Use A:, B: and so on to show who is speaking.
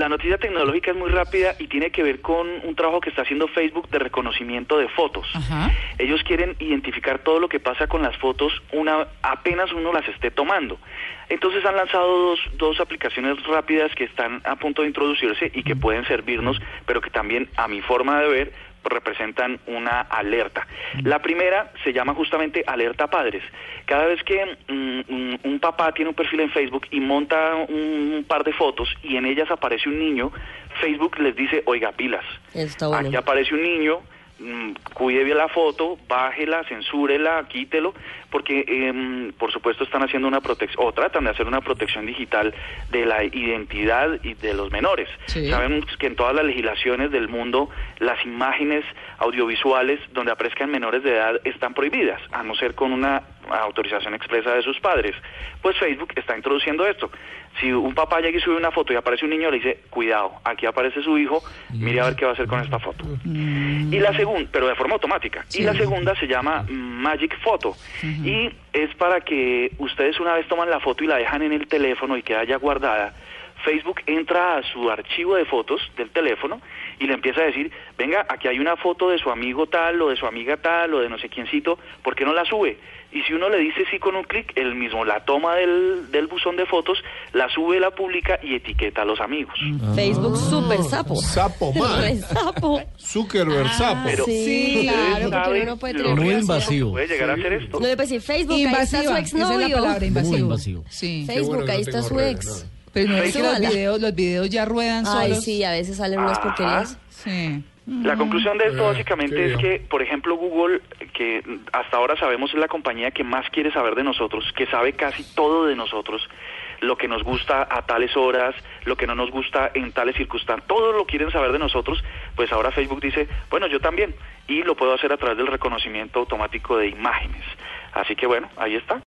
A: La noticia tecnológica es muy rápida y tiene que ver con un trabajo que está haciendo Facebook de reconocimiento de fotos.
B: Ajá.
A: Ellos quieren identificar todo lo que pasa con las fotos una apenas uno las esté tomando. Entonces han lanzado dos, dos aplicaciones rápidas que están a punto de introducirse y que pueden servirnos, pero que también a mi forma de ver representan una alerta. La primera se llama justamente alerta padres. Cada vez que mm, un, un papá tiene un perfil en Facebook y monta un, par de fotos y en ellas aparece un niño, Facebook les dice, oiga, pilas.
C: Está bueno.
A: Aquí aparece un niño, mm, cuide bien la foto, bájela, censúrela, quítelo, porque em, por supuesto están haciendo una protección, o tratan de hacer una protección digital de la identidad y de los menores.
B: Sí.
A: Sabemos que en todas las legislaciones del mundo las imágenes audiovisuales donde aparezcan menores de edad están prohibidas, a no ser con una autorización expresa de sus padres. Pues Facebook está introduciendo esto. Si un papá llega y sube una foto y aparece un niño, le dice, cuidado, aquí aparece su hijo, mire a ver qué va a hacer con esta foto. Y la segunda, pero de forma automática. Y la segunda se llama Magic Photo. Y es para que ustedes una vez toman la foto y la dejan en el teléfono y queda ya guardada. Facebook entra a su archivo de fotos del teléfono y le empieza a decir, venga, aquí hay una foto de su amigo tal o de su amiga tal o de no sé quiéncito, ¿por qué no la sube? Y si uno le dice sí con un clic, él mismo la toma del, del buzón de fotos, la sube, la publica y etiqueta a los amigos.
C: Facebook super sapo.
D: Sapo mal.
C: sapo.
D: Zuckerberg sapo.
A: Pero
C: sí,
A: ustedes
C: claro, porque
A: saben
C: uno no puede tener
E: Muy invasivo.
A: Puede llegar a hacer esto.
C: No le puede decir Facebook, ahí está
B: Invasiva.
C: su
B: Esa es la
C: exnovio.
B: palabra, invasivo.
E: Muy invasivo.
B: Sí.
C: Facebook,
D: bueno
C: ahí
D: no
C: está su
D: redes,
C: ex.
D: no.
B: Pero no es que los videos, los videos ya ruedan
C: Ay,
B: solos.
C: sí, a veces salen unas
A: Ajá.
C: porquerías.
B: Sí.
A: La conclusión de esto
D: Ah,
A: básicamente es que, por ejemplo, Google, que hasta ahora sabemos es la compañía que más quiere saber de nosotros, que sabe casi todo de nosotros, lo que nos gusta a tales horas, lo que no nos gusta en tales circunstancias, todo lo quieren saber de nosotros, pues ahora Facebook dice, bueno, yo también, y lo puedo hacer a través del reconocimiento automático de imágenes. Así que bueno, ahí está.